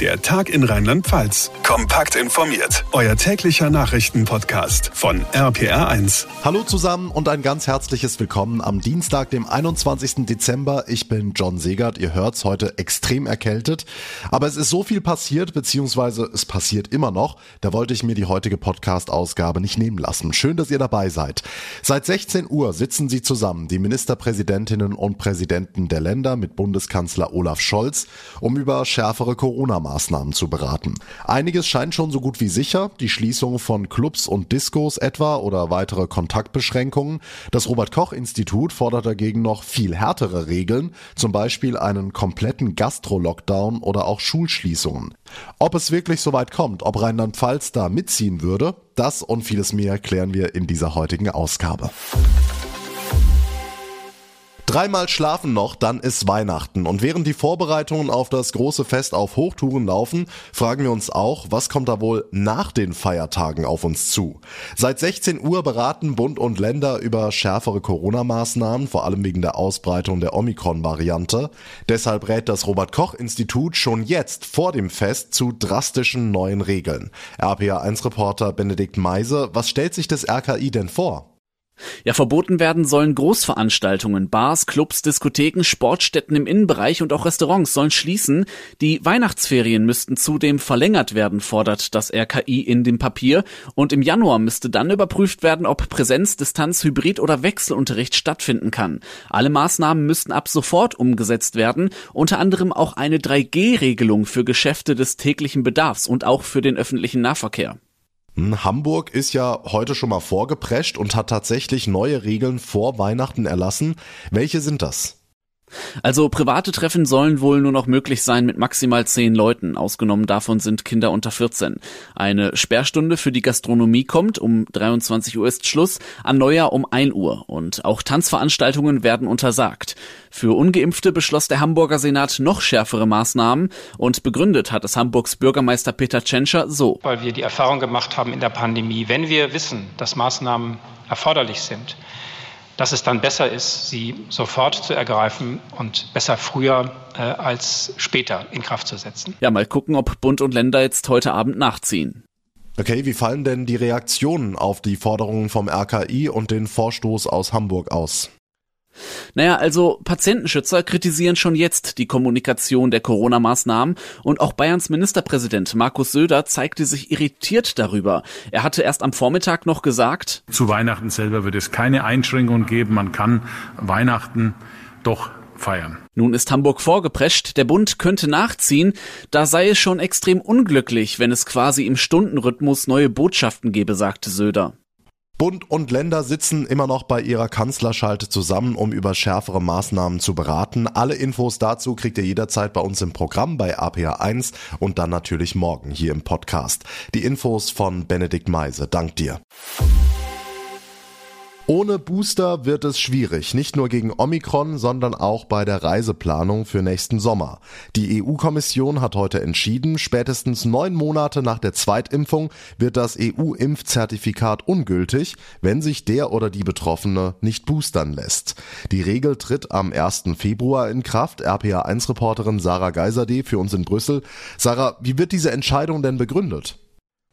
Der Tag in Rheinland-Pfalz. Kompakt informiert. Euer täglicher Nachrichtenpodcast von RPR1. Hallo zusammen und ein ganz herzliches Willkommen am Dienstag, dem 21. Dezember. Ich bin John Segert. Ihr hört's heute extrem erkältet. Aber es ist so viel passiert, beziehungsweise es passiert immer noch. Da wollte ich mir die heutige Podcast-Ausgabe nicht nehmen lassen. Schön, dass ihr dabei seid. Seit 16 Uhr sitzen sie zusammen, die Ministerpräsidentinnen und Präsidenten der Länder mit Bundeskanzler Olaf Scholz, um über schärfere Corona Maßnahmen zu beraten. Einiges scheint schon so gut wie sicher, die Schließung von Clubs und Discos etwa oder weitere Kontaktbeschränkungen. Das Robert Koch Institut fordert dagegen noch viel härtere Regeln, zum Beispiel einen kompletten Gastro-Lockdown oder auch Schulschließungen. Ob es wirklich so weit kommt, ob Rheinland-Pfalz da mitziehen würde, das und vieles mehr klären wir in dieser heutigen Ausgabe. Dreimal schlafen noch, dann ist Weihnachten. Und während die Vorbereitungen auf das große Fest auf Hochtouren laufen, fragen wir uns auch, was kommt da wohl nach den Feiertagen auf uns zu? Seit 16 Uhr beraten Bund und Länder über schärfere Corona-Maßnahmen, vor allem wegen der Ausbreitung der Omikron-Variante. Deshalb rät das Robert-Koch-Institut schon jetzt vor dem Fest zu drastischen neuen Regeln. RPA1-Reporter Benedikt Meise, was stellt sich das RKI denn vor? Ja, verboten werden sollen Großveranstaltungen, Bars, Clubs, Diskotheken, Sportstätten im Innenbereich und auch Restaurants sollen schließen. Die Weihnachtsferien müssten zudem verlängert werden, fordert das RKI in dem Papier. Und im Januar müsste dann überprüft werden, ob Präsenz, Distanz, Hybrid oder Wechselunterricht stattfinden kann. Alle Maßnahmen müssten ab sofort umgesetzt werden, unter anderem auch eine 3G-Regelung für Geschäfte des täglichen Bedarfs und auch für den öffentlichen Nahverkehr. Hamburg ist ja heute schon mal vorgeprescht und hat tatsächlich neue Regeln vor Weihnachten erlassen. Welche sind das? Also private Treffen sollen wohl nur noch möglich sein mit maximal zehn Leuten. Ausgenommen davon sind Kinder unter 14. Eine Sperrstunde für die Gastronomie kommt. Um 23 Uhr ist Schluss. An Neujahr um 1 Uhr. Und auch Tanzveranstaltungen werden untersagt. Für Ungeimpfte beschloss der Hamburger Senat noch schärfere Maßnahmen. Und begründet hat es Hamburgs Bürgermeister Peter Tschentscher so. Weil wir die Erfahrung gemacht haben in der Pandemie, wenn wir wissen, dass Maßnahmen erforderlich sind, dass es dann besser ist, sie sofort zu ergreifen und besser früher äh, als später in Kraft zu setzen. Ja, mal gucken, ob Bund und Länder jetzt heute Abend nachziehen. Okay, wie fallen denn die Reaktionen auf die Forderungen vom RKI und den Vorstoß aus Hamburg aus? Naja, also Patientenschützer kritisieren schon jetzt die Kommunikation der Corona-Maßnahmen und auch Bayerns Ministerpräsident Markus Söder zeigte sich irritiert darüber. Er hatte erst am Vormittag noch gesagt, zu Weihnachten selber wird es keine Einschränkungen geben. Man kann Weihnachten doch feiern. Nun ist Hamburg vorgeprescht, der Bund könnte nachziehen, da sei es schon extrem unglücklich, wenn es quasi im Stundenrhythmus neue Botschaften gebe, sagte Söder. Bund und Länder sitzen immer noch bei ihrer Kanzlerschalte zusammen, um über schärfere Maßnahmen zu beraten. Alle Infos dazu kriegt ihr jederzeit bei uns im Programm bei APA1 und dann natürlich morgen hier im Podcast. Die Infos von Benedikt Meise. Dank dir. Ohne Booster wird es schwierig, nicht nur gegen Omikron, sondern auch bei der Reiseplanung für nächsten Sommer. Die EU-Kommission hat heute entschieden, spätestens neun Monate nach der Zweitimpfung wird das EU-Impfzertifikat ungültig, wenn sich der oder die Betroffene nicht boostern lässt. Die Regel tritt am 1. Februar in Kraft. RPA1-Reporterin Sarah Geiserde für uns in Brüssel. Sarah, wie wird diese Entscheidung denn begründet?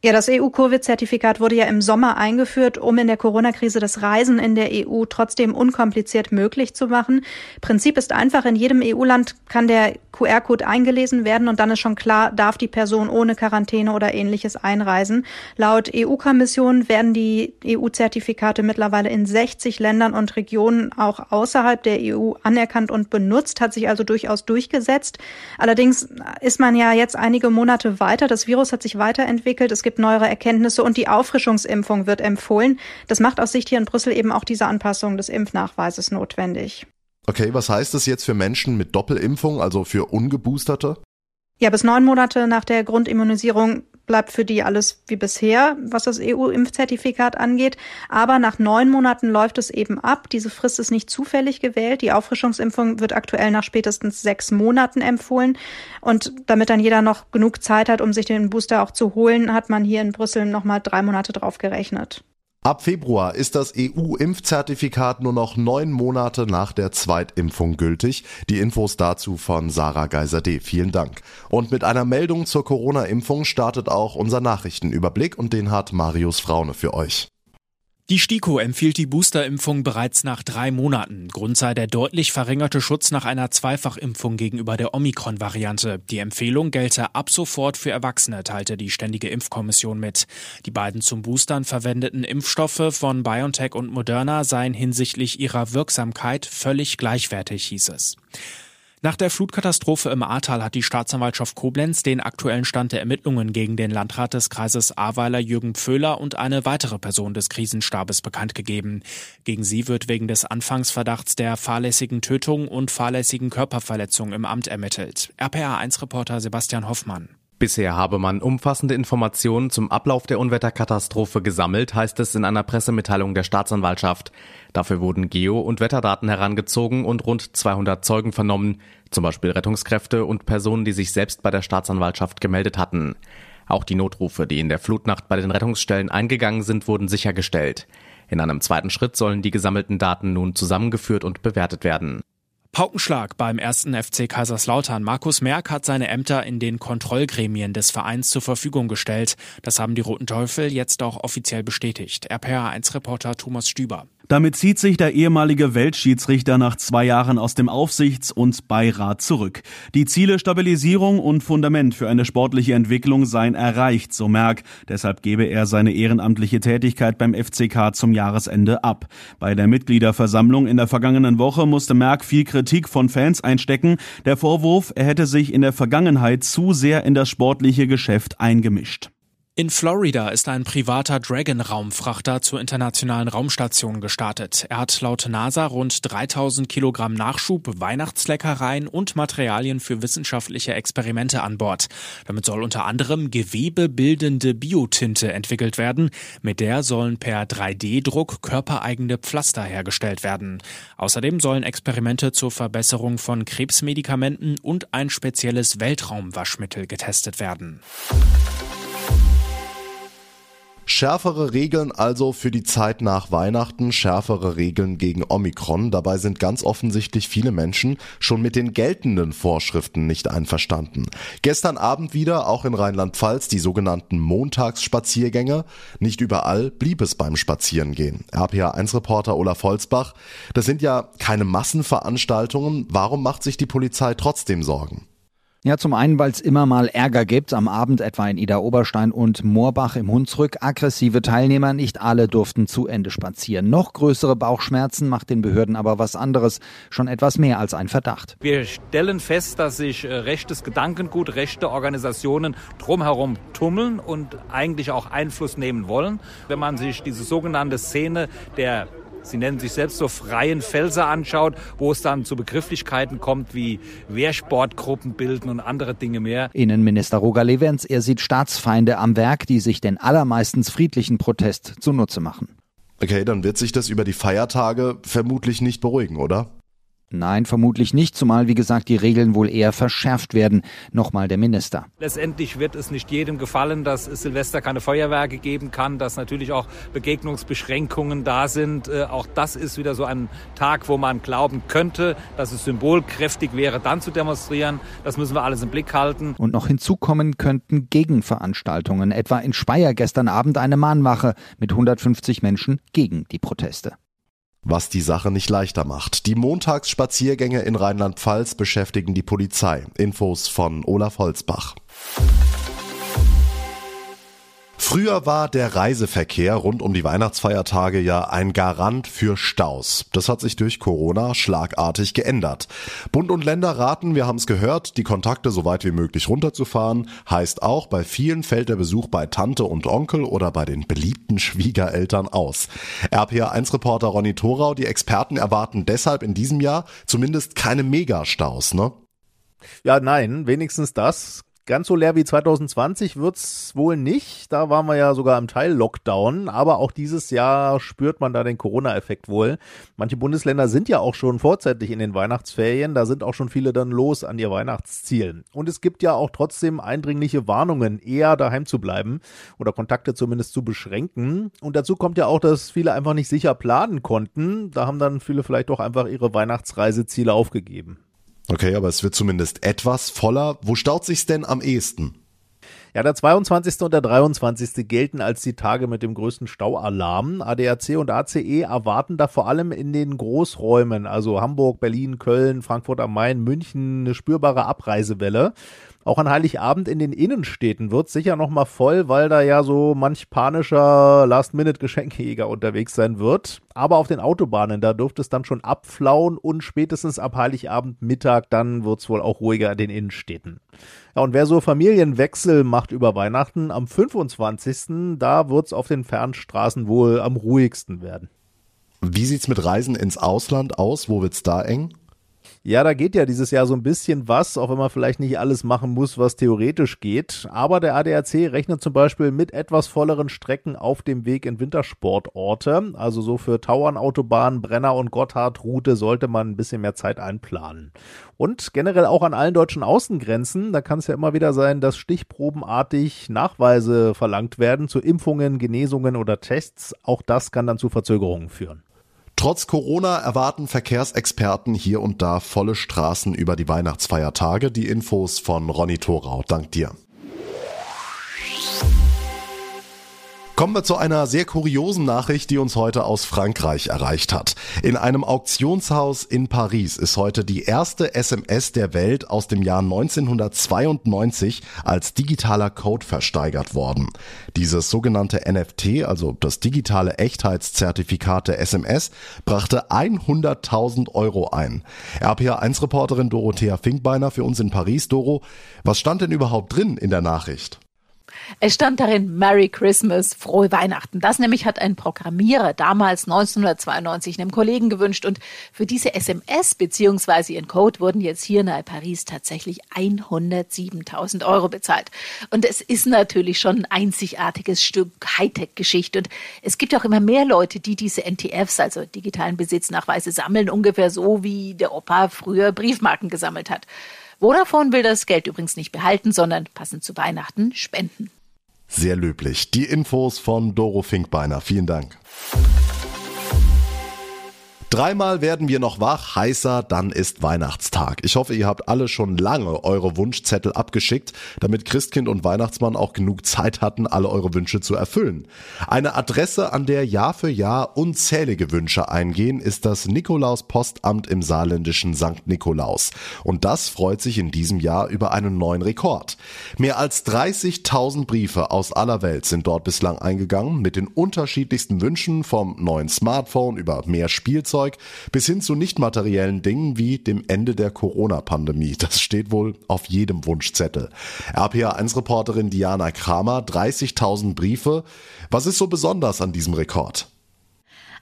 Ja, das EU-Covid-Zertifikat wurde ja im Sommer eingeführt, um in der Corona-Krise das Reisen in der EU trotzdem unkompliziert möglich zu machen. Prinzip ist einfach, in jedem EU-Land kann der QR-Code eingelesen werden und dann ist schon klar, darf die Person ohne Quarantäne oder ähnliches einreisen. Laut EU-Kommission werden die EU-Zertifikate mittlerweile in 60 Ländern und Regionen auch außerhalb der EU anerkannt und benutzt, hat sich also durchaus durchgesetzt. Allerdings ist man ja jetzt einige Monate weiter. Das Virus hat sich weiterentwickelt. Es gibt neuere Erkenntnisse und die Auffrischungsimpfung wird empfohlen. Das macht aus Sicht hier in Brüssel eben auch diese Anpassung des Impfnachweises notwendig. Okay, was heißt das jetzt für Menschen mit Doppelimpfung, also für Ungeboosterte? Ja, bis neun Monate nach der Grundimmunisierung bleibt für die alles wie bisher, was das EU-Impfzertifikat angeht. Aber nach neun Monaten läuft es eben ab. Diese Frist ist nicht zufällig gewählt. Die Auffrischungsimpfung wird aktuell nach spätestens sechs Monaten empfohlen. Und damit dann jeder noch genug Zeit hat, um sich den Booster auch zu holen, hat man hier in Brüssel nochmal drei Monate drauf gerechnet. Ab Februar ist das EU-Impfzertifikat nur noch neun Monate nach der Zweitimpfung gültig. Die Infos dazu von Sarah Geiser-D. Vielen Dank. Und mit einer Meldung zur Corona-Impfung startet auch unser Nachrichtenüberblick und den hat Marius Fraune für euch. Die STIKO empfiehlt die Boosterimpfung bereits nach drei Monaten. Grund sei der deutlich verringerte Schutz nach einer Zweifachimpfung gegenüber der Omikron-Variante. Die Empfehlung gelte ab sofort für Erwachsene, teilte die Ständige Impfkommission mit. Die beiden zum Boostern verwendeten Impfstoffe von BioNTech und Moderna seien hinsichtlich ihrer Wirksamkeit völlig gleichwertig, hieß es. Nach der Flutkatastrophe im Ahrtal hat die Staatsanwaltschaft Koblenz den aktuellen Stand der Ermittlungen gegen den Landrat des Kreises Ahrweiler Jürgen Pföhler und eine weitere Person des Krisenstabes bekannt gegeben. Gegen sie wird wegen des Anfangsverdachts der fahrlässigen Tötung und fahrlässigen Körperverletzung im Amt ermittelt. RPA1-Reporter Sebastian Hoffmann. Bisher habe man umfassende Informationen zum Ablauf der Unwetterkatastrophe gesammelt, heißt es in einer Pressemitteilung der Staatsanwaltschaft. Dafür wurden Geo- und Wetterdaten herangezogen und rund 200 Zeugen vernommen, zum Beispiel Rettungskräfte und Personen, die sich selbst bei der Staatsanwaltschaft gemeldet hatten. Auch die Notrufe, die in der Flutnacht bei den Rettungsstellen eingegangen sind, wurden sichergestellt. In einem zweiten Schritt sollen die gesammelten Daten nun zusammengeführt und bewertet werden. Paukenschlag beim ersten FC Kaiserslautern. Markus Merck hat seine Ämter in den Kontrollgremien des Vereins zur Verfügung gestellt. Das haben die Roten Teufel jetzt auch offiziell bestätigt. RPA1-Reporter Thomas Stüber. Damit zieht sich der ehemalige Weltschiedsrichter nach zwei Jahren aus dem Aufsichts- und Beirat zurück. Die Ziele Stabilisierung und Fundament für eine sportliche Entwicklung seien erreicht, so Merck. Deshalb gebe er seine ehrenamtliche Tätigkeit beim FCK zum Jahresende ab. Bei der Mitgliederversammlung in der vergangenen Woche musste Merck viel Kritik von Fans einstecken. Der Vorwurf, er hätte sich in der Vergangenheit zu sehr in das sportliche Geschäft eingemischt. In Florida ist ein privater Dragon-Raumfrachter zur internationalen Raumstation gestartet. Er hat laut NASA rund 3000 Kilogramm Nachschub, Weihnachtsleckereien und Materialien für wissenschaftliche Experimente an Bord. Damit soll unter anderem gewebebildende Biotinte entwickelt werden. Mit der sollen per 3D-Druck körpereigene Pflaster hergestellt werden. Außerdem sollen Experimente zur Verbesserung von Krebsmedikamenten und ein spezielles Weltraumwaschmittel getestet werden. Schärfere Regeln also für die Zeit nach Weihnachten, schärfere Regeln gegen Omikron. Dabei sind ganz offensichtlich viele Menschen schon mit den geltenden Vorschriften nicht einverstanden. Gestern Abend wieder, auch in Rheinland-Pfalz, die sogenannten Montagsspaziergänge. Nicht überall blieb es beim Spazierengehen. RPA1-Reporter Olaf Holzbach. Das sind ja keine Massenveranstaltungen. Warum macht sich die Polizei trotzdem Sorgen? Ja, zum einen, weil es immer mal Ärger gibt, am Abend etwa in Ida Oberstein und Moorbach im Hunsrück. Aggressive Teilnehmer, nicht alle durften zu Ende spazieren. Noch größere Bauchschmerzen macht den Behörden aber was anderes. Schon etwas mehr als ein Verdacht. Wir stellen fest, dass sich äh, rechtes Gedankengut, rechte Organisationen drumherum tummeln und eigentlich auch Einfluss nehmen wollen. Wenn man sich diese sogenannte Szene der Sie nennen sich selbst so freien Felser anschaut, wo es dann zu Begrifflichkeiten kommt wie Wehrsportgruppen bilden und andere Dinge mehr. Innenminister Roger Levens, er sieht Staatsfeinde am Werk, die sich den allermeistens friedlichen Protest zunutze machen. Okay, dann wird sich das über die Feiertage vermutlich nicht beruhigen, oder? Nein, vermutlich nicht, zumal wie gesagt die Regeln wohl eher verschärft werden. Nochmal der Minister. Letztendlich wird es nicht jedem gefallen, dass Silvester keine Feuerwerke geben kann, dass natürlich auch Begegnungsbeschränkungen da sind. Äh, auch das ist wieder so ein Tag, wo man glauben könnte, dass es symbolkräftig wäre, dann zu demonstrieren. Das müssen wir alles im Blick halten. Und noch hinzukommen könnten Gegenveranstaltungen, etwa in Speyer gestern Abend eine Mahnwache mit 150 Menschen gegen die Proteste was die Sache nicht leichter macht. Die Montagsspaziergänge in Rheinland-Pfalz beschäftigen die Polizei. Infos von Olaf Holzbach. Früher war der Reiseverkehr rund um die Weihnachtsfeiertage ja ein Garant für Staus. Das hat sich durch Corona schlagartig geändert. Bund und Länder raten, wir haben es gehört, die Kontakte so weit wie möglich runterzufahren. Heißt auch, bei vielen fällt der Besuch bei Tante und Onkel oder bei den beliebten Schwiegereltern aus. RPA1-Reporter Ronny Thorau, die Experten erwarten deshalb in diesem Jahr zumindest keine Megastaus, ne? Ja, nein, wenigstens das Ganz so leer wie 2020 wird's wohl nicht. Da waren wir ja sogar im Teil Lockdown. Aber auch dieses Jahr spürt man da den Corona-Effekt wohl. Manche Bundesländer sind ja auch schon vorzeitig in den Weihnachtsferien. Da sind auch schon viele dann los an ihr Weihnachtsziel. Und es gibt ja auch trotzdem eindringliche Warnungen, eher daheim zu bleiben oder Kontakte zumindest zu beschränken. Und dazu kommt ja auch, dass viele einfach nicht sicher planen konnten. Da haben dann viele vielleicht auch einfach ihre Weihnachtsreiseziele aufgegeben. Okay, aber es wird zumindest etwas voller. Wo staut sich's denn am ehesten? Ja, der 22. und der 23. gelten als die Tage mit dem größten Staualarm. ADAC und ACE erwarten da vor allem in den Großräumen, also Hamburg, Berlin, Köln, Frankfurt am Main, München, eine spürbare Abreisewelle. Auch an Heiligabend in den Innenstädten wird sicher noch mal voll, weil da ja so manch panischer Last-Minute-Geschenkejäger unterwegs sein wird. Aber auf den Autobahnen, da dürfte es dann schon abflauen und spätestens ab Heiligabend Mittag, dann wird's wohl auch ruhiger in den Innenstädten. Ja, und wer so Familienwechsel macht über Weihnachten, am 25. da wird's auf den Fernstraßen wohl am ruhigsten werden. Wie sieht's mit Reisen ins Ausland aus? Wo wird's da eng? Ja, da geht ja dieses Jahr so ein bisschen was, auch wenn man vielleicht nicht alles machen muss, was theoretisch geht. Aber der ADAC rechnet zum Beispiel mit etwas volleren Strecken auf dem Weg in Wintersportorte. Also so für Tauernautobahn, Brenner und Gotthardroute sollte man ein bisschen mehr Zeit einplanen. Und generell auch an allen deutschen Außengrenzen, da kann es ja immer wieder sein, dass stichprobenartig Nachweise verlangt werden zu Impfungen, Genesungen oder Tests. Auch das kann dann zu Verzögerungen führen. Trotz Corona erwarten Verkehrsexperten hier und da volle Straßen über die Weihnachtsfeiertage. Die Infos von Ronny Thorau. Dank dir. Kommen wir zu einer sehr kuriosen Nachricht, die uns heute aus Frankreich erreicht hat. In einem Auktionshaus in Paris ist heute die erste SMS der Welt aus dem Jahr 1992 als digitaler Code versteigert worden. Dieses sogenannte NFT, also das digitale Echtheitszertifikat der SMS, brachte 100.000 Euro ein. RPA1-Reporterin Dorothea Finkbeiner für uns in Paris. Doro, was stand denn überhaupt drin in der Nachricht? Es stand darin Merry Christmas, frohe Weihnachten. Das nämlich hat ein Programmierer damals 1992 einem Kollegen gewünscht und für diese SMS bzw. ihren Code wurden jetzt hier nahe Paris tatsächlich 107.000 Euro bezahlt. Und es ist natürlich schon ein einzigartiges Stück Hightech-Geschichte und es gibt auch immer mehr Leute, die diese NTFs, also digitalen Besitznachweise, sammeln, ungefähr so wie der Opa früher Briefmarken gesammelt hat. Vodafone will das Geld übrigens nicht behalten, sondern passend zu Weihnachten spenden. Sehr löblich. Die Infos von Doro Finkbeiner. Vielen Dank. Dreimal werden wir noch wach, heißer, dann ist Weihnachtstag. Ich hoffe, ihr habt alle schon lange eure Wunschzettel abgeschickt, damit Christkind und Weihnachtsmann auch genug Zeit hatten, alle eure Wünsche zu erfüllen. Eine Adresse, an der Jahr für Jahr unzählige Wünsche eingehen, ist das Nikolaus-Postamt im saarländischen St. Nikolaus. Und das freut sich in diesem Jahr über einen neuen Rekord. Mehr als 30.000 Briefe aus aller Welt sind dort bislang eingegangen, mit den unterschiedlichsten Wünschen vom neuen Smartphone über mehr Spielzeug Spielzeug bis hin zu nicht materiellen Dingen wie dem Ende der Corona-Pandemie. Das steht wohl auf jedem Wunschzettel. RPA1-Reporterin Diana Kramer, 30.000 Briefe. Was ist so besonders an diesem Rekord?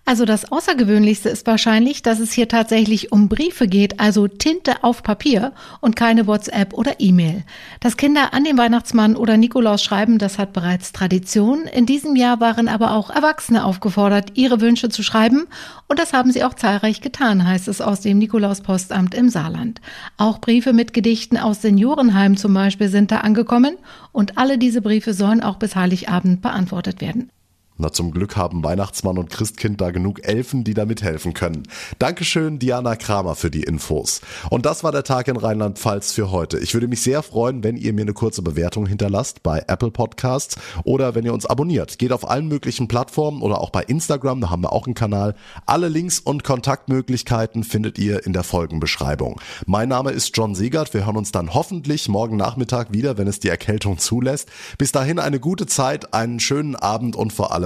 Also das Außergewöhnlichste ist wahrscheinlich, dass es hier tatsächlich um Briefe geht, also Tinte auf Papier und keine WhatsApp oder E-Mail. Dass Kinder an den Weihnachtsmann oder Nikolaus schreiben, das hat bereits Tradition. In diesem Jahr waren aber auch Erwachsene aufgefordert, ihre Wünsche zu schreiben und das haben sie auch zahlreich getan, heißt es aus dem Nikolauspostamt im Saarland. Auch Briefe mit Gedichten aus Seniorenheimen zum Beispiel sind da angekommen und alle diese Briefe sollen auch bis Heiligabend beantwortet werden. Na, zum Glück haben Weihnachtsmann und Christkind da genug Elfen, die da mithelfen können. Dankeschön, Diana Kramer, für die Infos. Und das war der Tag in Rheinland-Pfalz für heute. Ich würde mich sehr freuen, wenn ihr mir eine kurze Bewertung hinterlasst bei Apple Podcasts oder wenn ihr uns abonniert. Geht auf allen möglichen Plattformen oder auch bei Instagram, da haben wir auch einen Kanal. Alle Links und Kontaktmöglichkeiten findet ihr in der Folgenbeschreibung. Mein Name ist John Segert. Wir hören uns dann hoffentlich morgen Nachmittag wieder, wenn es die Erkältung zulässt. Bis dahin eine gute Zeit, einen schönen Abend und vor allem